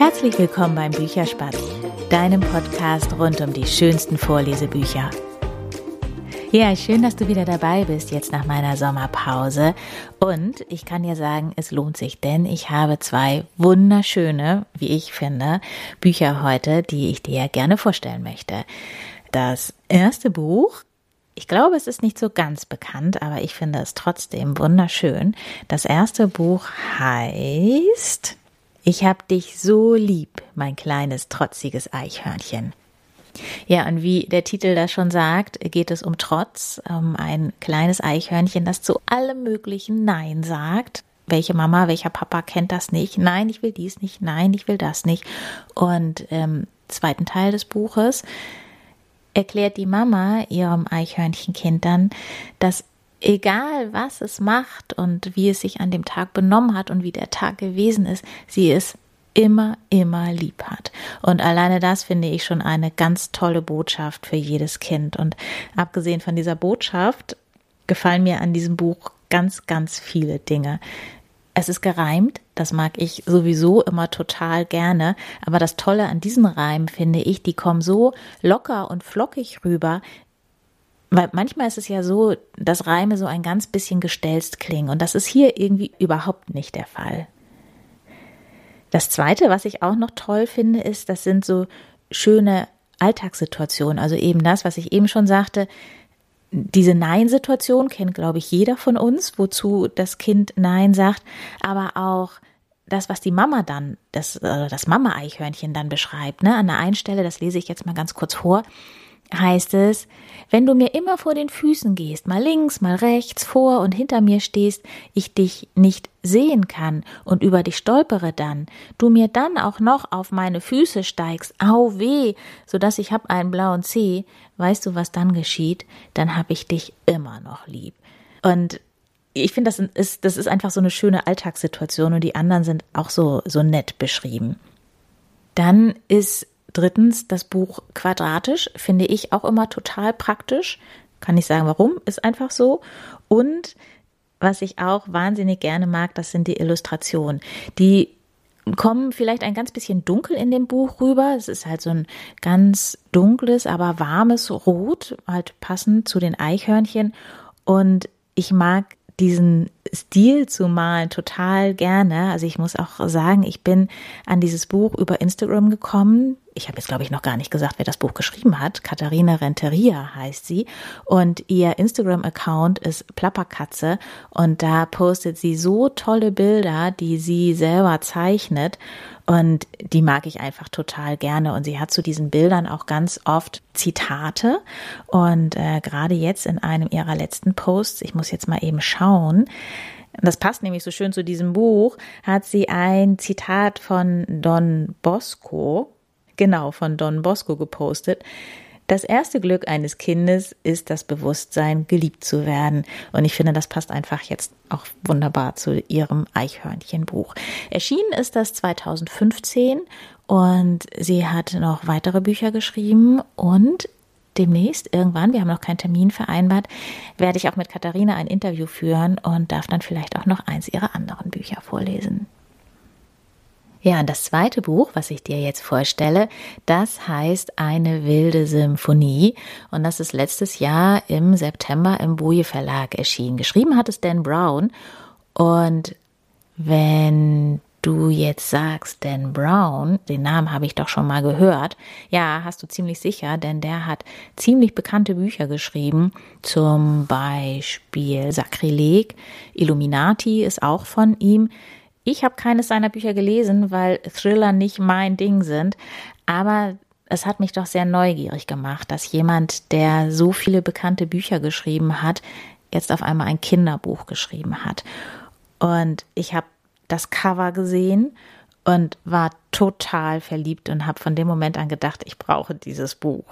Herzlich willkommen beim Bücherspatz, deinem Podcast rund um die schönsten Vorlesebücher. Ja, schön, dass du wieder dabei bist jetzt nach meiner Sommerpause. Und ich kann dir sagen, es lohnt sich, denn ich habe zwei wunderschöne, wie ich finde, Bücher heute, die ich dir gerne vorstellen möchte. Das erste Buch ich glaube, es ist nicht so ganz bekannt, aber ich finde es trotzdem wunderschön. Das erste Buch heißt Ich hab dich so lieb, mein kleines trotziges Eichhörnchen. Ja, und wie der Titel das schon sagt, geht es um Trotz, um ein kleines Eichhörnchen, das zu allem möglichen Nein sagt. Welche Mama, welcher Papa kennt das nicht? Nein, ich will dies nicht. Nein, ich will das nicht. Und im ähm, zweiten Teil des Buches erklärt die Mama ihrem Eichhörnchenkind dann, dass egal was es macht und wie es sich an dem Tag benommen hat und wie der Tag gewesen ist, sie es immer, immer lieb hat. Und alleine das finde ich schon eine ganz tolle Botschaft für jedes Kind. Und abgesehen von dieser Botschaft gefallen mir an diesem Buch ganz, ganz viele Dinge. Es ist gereimt, das mag ich sowieso immer total gerne, aber das Tolle an diesen Reimen finde ich, die kommen so locker und flockig rüber, weil manchmal ist es ja so, dass Reime so ein ganz bisschen gestelzt klingen. Und das ist hier irgendwie überhaupt nicht der Fall. Das zweite, was ich auch noch toll finde, ist, das sind so schöne Alltagssituationen, also eben das, was ich eben schon sagte, diese Nein-Situation kennt, glaube ich, jeder von uns, wozu das Kind Nein sagt, aber auch das, was die Mama dann, das, äh, das Mama-Eichhörnchen dann beschreibt, ne, an der einen Stelle, das lese ich jetzt mal ganz kurz vor, heißt es, wenn du mir immer vor den Füßen gehst, mal links, mal rechts, vor und hinter mir stehst, ich dich nicht sehen kann und über dich stolpere dann, du mir dann auch noch auf meine Füße steigst, au weh, so dass ich hab einen blauen Zeh, weißt du, was dann geschieht? Dann hab ich dich immer noch lieb. Und ich finde, das ist, das ist einfach so eine schöne Alltagssituation und die anderen sind auch so, so nett beschrieben. Dann ist Drittens, das Buch quadratisch finde ich auch immer total praktisch. Kann ich sagen, warum? Ist einfach so. Und was ich auch wahnsinnig gerne mag, das sind die Illustrationen. Die kommen vielleicht ein ganz bisschen dunkel in dem Buch rüber. Es ist halt so ein ganz dunkles, aber warmes Rot, halt passend zu den Eichhörnchen. Und ich mag diesen Stil zu malen total gerne. Also ich muss auch sagen, ich bin an dieses Buch über Instagram gekommen. Ich habe jetzt, glaube ich, noch gar nicht gesagt, wer das Buch geschrieben hat. Katharina Renteria heißt sie. Und ihr Instagram-Account ist Plapperkatze. Und da postet sie so tolle Bilder, die sie selber zeichnet. Und die mag ich einfach total gerne. Und sie hat zu diesen Bildern auch ganz oft Zitate. Und äh, gerade jetzt in einem ihrer letzten Posts, ich muss jetzt mal eben schauen, das passt nämlich so schön zu diesem Buch, hat sie ein Zitat von Don Bosco, genau, von Don Bosco gepostet. Das erste Glück eines Kindes ist das Bewusstsein, geliebt zu werden. Und ich finde, das passt einfach jetzt auch wunderbar zu ihrem Eichhörnchenbuch. Erschienen ist das 2015 und sie hat noch weitere Bücher geschrieben und demnächst irgendwann, wir haben noch keinen Termin vereinbart, werde ich auch mit Katharina ein Interview führen und darf dann vielleicht auch noch eins ihrer anderen Bücher vorlesen. Ja, und das zweite Buch, was ich dir jetzt vorstelle, das heißt Eine wilde Symphonie. Und das ist letztes Jahr im September im Boje Verlag erschienen. Geschrieben hat es Dan Brown. Und wenn du jetzt sagst, Dan Brown, den Namen habe ich doch schon mal gehört. Ja, hast du ziemlich sicher, denn der hat ziemlich bekannte Bücher geschrieben. Zum Beispiel Sakrileg, Illuminati ist auch von ihm. Ich habe keines seiner Bücher gelesen, weil Thriller nicht mein Ding sind, aber es hat mich doch sehr neugierig gemacht, dass jemand, der so viele bekannte Bücher geschrieben hat, jetzt auf einmal ein Kinderbuch geschrieben hat. Und ich habe das Cover gesehen und war total verliebt und habe von dem Moment an gedacht, ich brauche dieses Buch.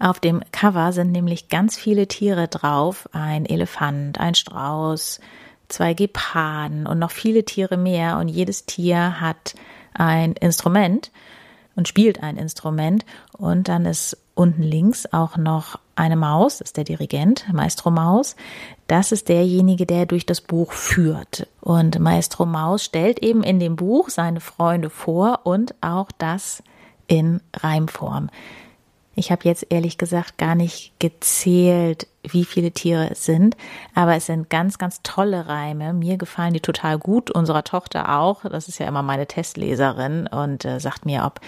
Auf dem Cover sind nämlich ganz viele Tiere drauf, ein Elefant, ein Strauß, zwei Geparden und noch viele Tiere mehr und jedes Tier hat ein Instrument und spielt ein Instrument und dann ist unten links auch noch eine Maus, ist der Dirigent, Maestro Maus. Das ist derjenige, der durch das Buch führt. Und Maestro Maus stellt eben in dem Buch seine Freunde vor und auch das in Reimform. Ich habe jetzt ehrlich gesagt gar nicht gezählt, wie viele Tiere es sind, aber es sind ganz, ganz tolle Reime. Mir gefallen die total gut, unserer Tochter auch. Das ist ja immer meine Testleserin und äh, sagt mir, ob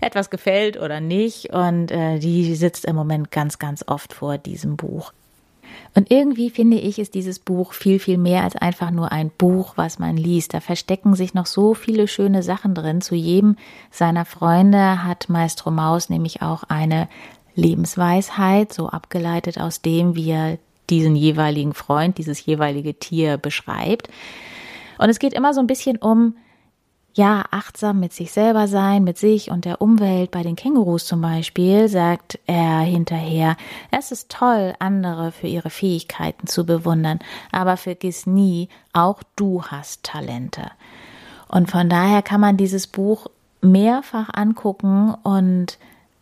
etwas gefällt oder nicht. Und äh, die sitzt im Moment ganz, ganz oft vor diesem Buch. Und irgendwie finde ich, ist dieses Buch viel, viel mehr als einfach nur ein Buch, was man liest. Da verstecken sich noch so viele schöne Sachen drin. Zu jedem seiner Freunde hat Maestro Maus nämlich auch eine Lebensweisheit, so abgeleitet aus dem, wie er diesen jeweiligen Freund, dieses jeweilige Tier beschreibt. Und es geht immer so ein bisschen um ja, achtsam mit sich selber sein, mit sich und der Umwelt. Bei den Kängurus zum Beispiel sagt er hinterher, es ist toll, andere für ihre Fähigkeiten zu bewundern, aber vergiss nie, auch du hast Talente. Und von daher kann man dieses Buch mehrfach angucken und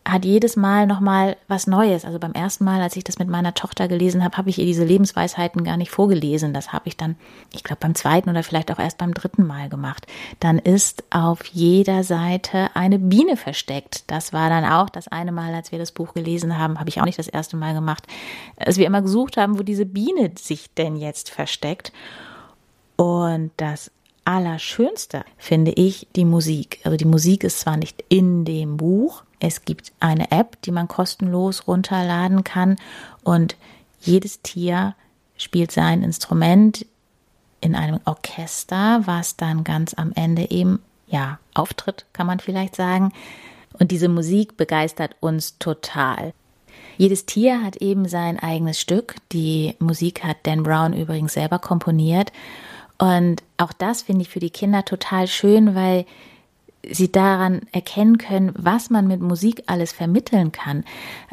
hat jedes Mal nochmal was Neues. Also beim ersten Mal, als ich das mit meiner Tochter gelesen habe, habe ich ihr diese Lebensweisheiten gar nicht vorgelesen. Das habe ich dann, ich glaube, beim zweiten oder vielleicht auch erst beim dritten Mal gemacht. Dann ist auf jeder Seite eine Biene versteckt. Das war dann auch das eine Mal, als wir das Buch gelesen haben, habe ich auch nicht das erste Mal gemacht, als wir immer gesucht haben, wo diese Biene sich denn jetzt versteckt. Und das Allerschönste finde ich die Musik. Also die Musik ist zwar nicht in dem Buch, es gibt eine App, die man kostenlos runterladen kann und jedes Tier spielt sein Instrument in einem Orchester, was dann ganz am Ende eben, ja, auftritt, kann man vielleicht sagen. Und diese Musik begeistert uns total. Jedes Tier hat eben sein eigenes Stück. Die Musik hat Dan Brown übrigens selber komponiert. Und auch das finde ich für die Kinder total schön, weil sie daran erkennen können, was man mit Musik alles vermitteln kann.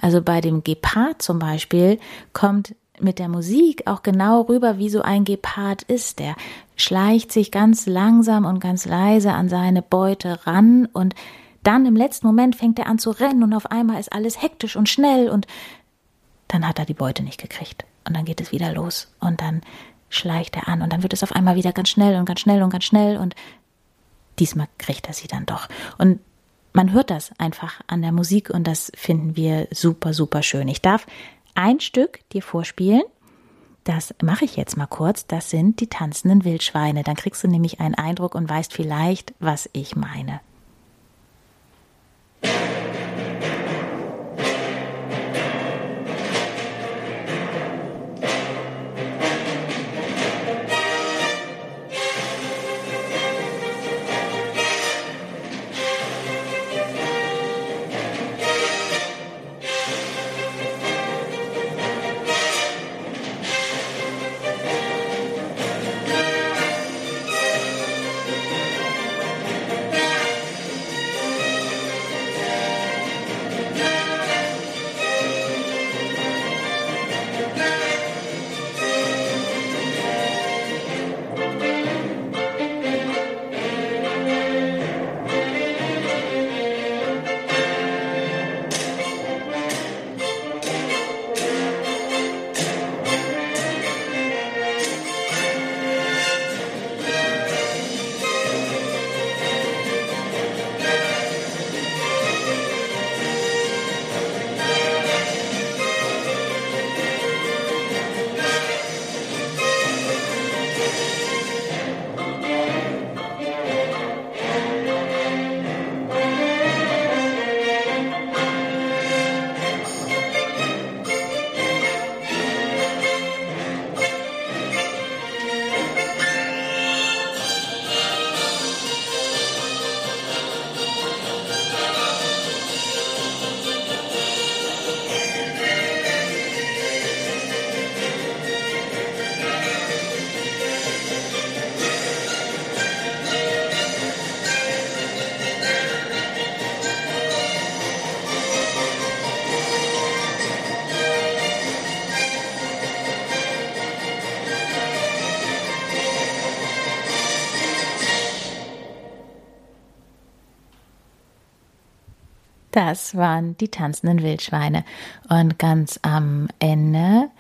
Also bei dem Gepard zum Beispiel kommt mit der Musik auch genau rüber, wie so ein Gepard ist. Der schleicht sich ganz langsam und ganz leise an seine Beute ran und dann im letzten Moment fängt er an zu rennen und auf einmal ist alles hektisch und schnell und dann hat er die Beute nicht gekriegt. Und dann geht es wieder los und dann schleicht er an und dann wird es auf einmal wieder ganz schnell und ganz schnell und ganz schnell und diesmal kriegt er sie dann doch. Und man hört das einfach an der Musik und das finden wir super, super schön. Ich darf ein Stück dir vorspielen. Das mache ich jetzt mal kurz. Das sind die tanzenden Wildschweine. Dann kriegst du nämlich einen Eindruck und weißt vielleicht, was ich meine. Das waren die tanzenden Wildschweine. Und ganz am Ende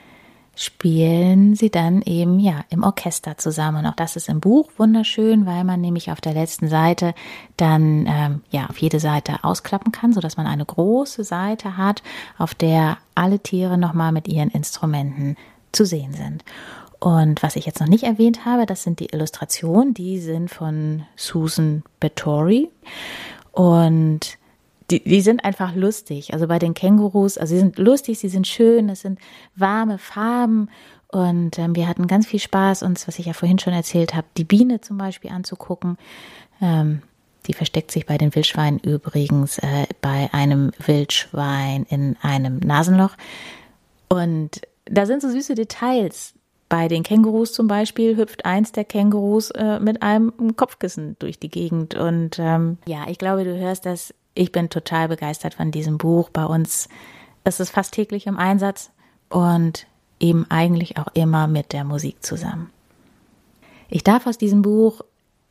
spielen sie dann eben ja im Orchester zusammen. Und auch das ist im Buch wunderschön, weil man nämlich auf der letzten Seite dann ähm, ja auf jede Seite ausklappen kann, so dass man eine große Seite hat, auf der alle Tiere nochmal mit ihren Instrumenten zu sehen sind. Und was ich jetzt noch nicht erwähnt habe, das sind die Illustrationen, die sind von Susan Bettori. Und die, die sind einfach lustig. Also bei den Kängurus, also sie sind lustig, sie sind schön, es sind warme Farben und ähm, wir hatten ganz viel Spaß, uns, was ich ja vorhin schon erzählt habe, die Biene zum Beispiel anzugucken. Ähm, die versteckt sich bei den Wildschweinen übrigens äh, bei einem Wildschwein in einem Nasenloch. Und da sind so süße Details. Bei den Kängurus zum Beispiel hüpft eins der Kängurus äh, mit einem Kopfkissen durch die Gegend. Und ähm, ja, ich glaube, du hörst das ich bin total begeistert von diesem Buch. Bei uns ist es fast täglich im Einsatz und eben eigentlich auch immer mit der Musik zusammen. Ich darf aus diesem Buch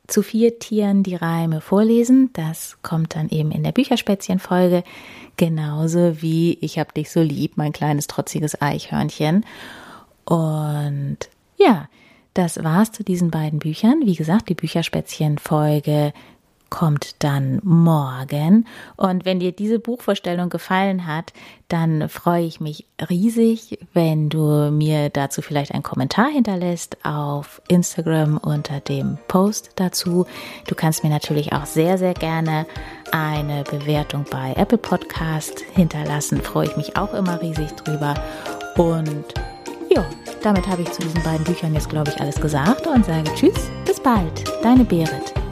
zu vier Tieren die Reime vorlesen. Das kommt dann eben in der Bücherspätzchen-Folge. Genauso wie Ich hab dich so lieb, mein kleines trotziges Eichhörnchen. Und ja, das war's zu diesen beiden Büchern. Wie gesagt, die Bücherspätzchen-Folge kommt dann morgen. Und wenn dir diese Buchvorstellung gefallen hat, dann freue ich mich riesig, wenn du mir dazu vielleicht einen Kommentar hinterlässt auf Instagram unter dem Post dazu. Du kannst mir natürlich auch sehr, sehr gerne eine Bewertung bei Apple Podcast hinterlassen. Freue ich mich auch immer riesig drüber. Und ja, damit habe ich zu diesen beiden Büchern jetzt, glaube ich, alles gesagt und sage Tschüss, bis bald, deine Berit.